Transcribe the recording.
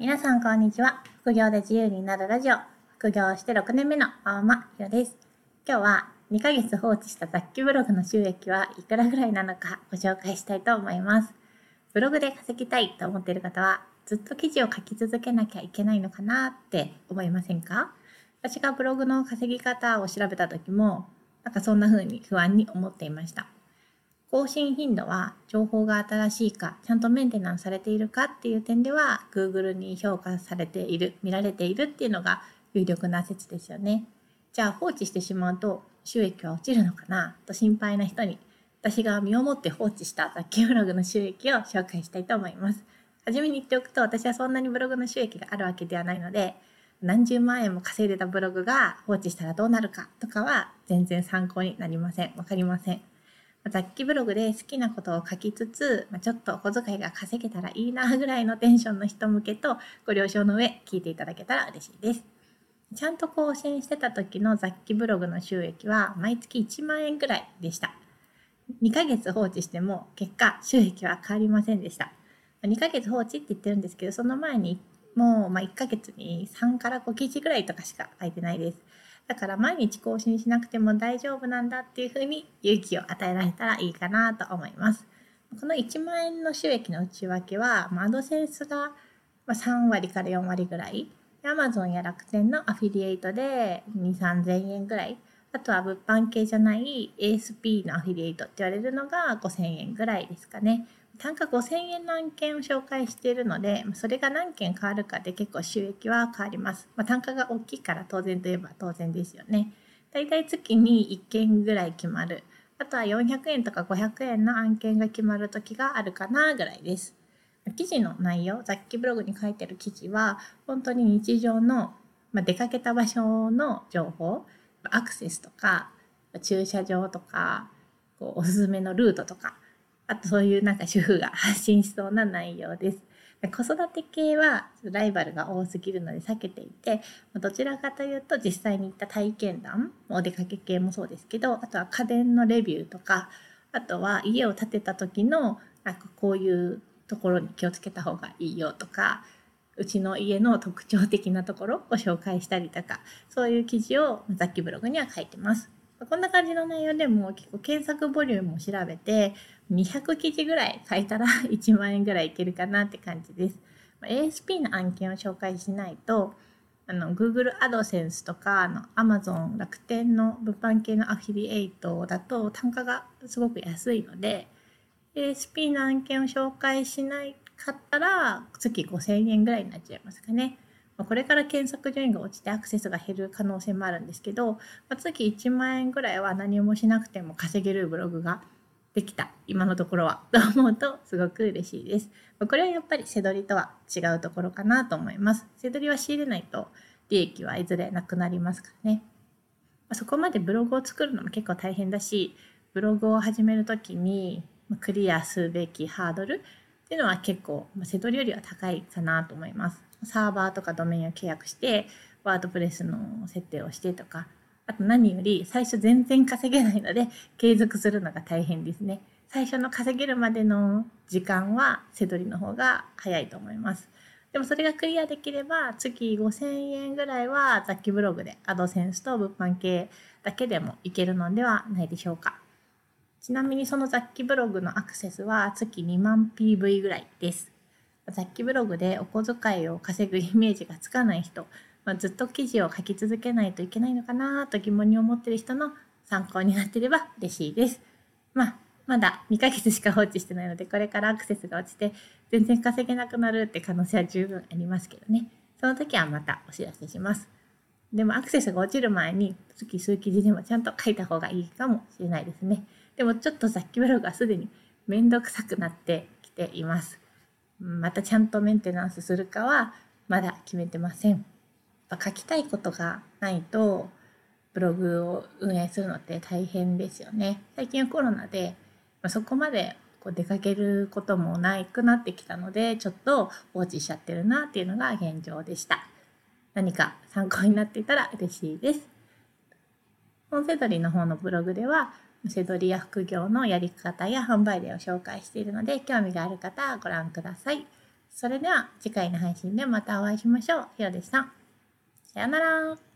皆さんこんにちは。副業で自由になるラジオ。副業して6年目の青間ひろです。今日は2ヶ月放置した雑記ブログの収益はいくらぐらいなのかご紹介したいと思います。ブログで稼ぎたいと思っている方はずっと記事を書き続けなきゃいけないのかなって思いませんか？私がブログの稼ぎ方を調べた時もなんかそんな風に不安に思っていました。更新頻度は情報が新しいか、ちゃんとメンテナンスされているかっていう点では、Google に評価されている、見られているっていうのが有力な説ですよね。じゃあ放置してしまうと収益は落ちるのかなと心配な人に、私が身をもって放置した雑記ブログの収益を紹介したいと思います。はじめに言っておくと、私はそんなにブログの収益があるわけではないので、何十万円も稼いでたブログが放置したらどうなるかとかは全然参考になりません。わかりません。雑記ブログで好きなことを書きつつ、まあ、ちょっとお小遣いが稼げたらいいなぐらいのテンションの人向けとご了承の上聞いていただけたら嬉しいです。ちゃんと更新してた時の雑記ブログの収益は毎月1万円ぐらいでした。2ヶ月放置しても結果収益は変わりませんでした。2ヶ月放置って言ってるんですけど、その前にもうま1ヶ月に3から5記事ぐらいとかしか書いてないです。だから毎日更新しなくても大丈夫なんだっていうふうに勇気を与えられたらいいかなと思います。この1万円の収益の内訳は、まあ、アドセンスが3割から4割ぐらい、Amazon や楽天のアフィリエイトで2、3000円ぐらい、あとは物販系じゃない ASP のアフィリエイトって言われるのが5000円ぐらいですかね。単価5000円の案件を紹介しているので、それが何件変わるかで結構収益は変わります。まあ、単価が大きいから当然といえば当然ですよね。だいたい月に1件ぐらい決まる。あとは400円とか500円の案件が決まる時があるかなぐらいです。記事の内容、雑記ブログに書いてる記事は、本当に日常の、まあ、出かけた場所の情報、アクセスとか、駐車場とか、こうおすすめのルートとか、あとそういうなんか主婦が発信しそうな内容です。子育て系はライバルが多すぎるので避けていてどちらかというと実際に行った体験談お出かけ系もそうですけどあとは家電のレビューとかあとは家を建てた時のなんかこういうところに気をつけた方がいいよとかうちの家の特徴的なところをご紹介したりとかそういう記事を雑記ブログには書いてます。こんな感じの内容でも結構検索ボリュームを調べて200記事ぐらい書いたら 1万円ぐらいいけるかなって感じです。ASP の案件を紹介しないとあの Google AdSense とかあの Amazon 楽天の物販系のアフィリエイトだと単価がすごく安いので ASP の案件を紹介しないかったら月5000円ぐらいになっちゃいますかね。これから検索順位が落ちてアクセスが減る可能性もあるんですけど、月1万円ぐらいは何もしなくても稼げるブログができた今のところは と思うとすごく嬉しいです。これはやっぱり背取りとは違うところかなと思います。背取りは仕入れないと利益はいずれなくなりますからね。そこまでブログを作るのも結構大変だし、ブログを始める時にクリアすべきハードルっていうのは結構背取りよりは高いかなと思います。サーバーとかドメインを契約して、ワードプレスの設定をしてとか、あと何より最初全然稼げないので継続するのが大変ですね。最初の稼げるまでの時間は背取りの方が早いと思います。でもそれがクリアできれば月5000円ぐらいは雑記ブログでアドセンスと物販系だけでもいけるのではないでしょうか。ちなみにその雑記ブログのアクセスは月2万 PV ぐらいです。雑記ブログでお小遣いを稼ぐイメージがつかない人、まあ、ずっと記事を書き続けないといけないのかなと疑問に思ってる人の参考になっていれば嬉しいです。まあ、まだ2ヶ月しか放置してないので、これからアクセスが落ちて全然稼げなくなるって可能性は十分ありますけどね。その時はまたお知らせします。でもアクセスが落ちる前に月数記事でもちゃんと書いた方がいいかもしれないですね。でもちょっと雑記ブログはすでにめんどくさくなってきています。またちゃんとメンテナンスするかはまだ決めてません。書きたいことがないとブログを運営するのって大変ですよね。最近はコロナで、まそこまでこう出かけることもなくなってきたのでちょっと放置しちゃってるなっていうのが現状でした。何か参考になっていたら嬉しいです。本セドリの方のブログではせどりや副業のやり方や販売例を紹介しているので興味がある方はご覧ください。それでは次回の配信でまたお会いしましょう。ひろでした。さよなら。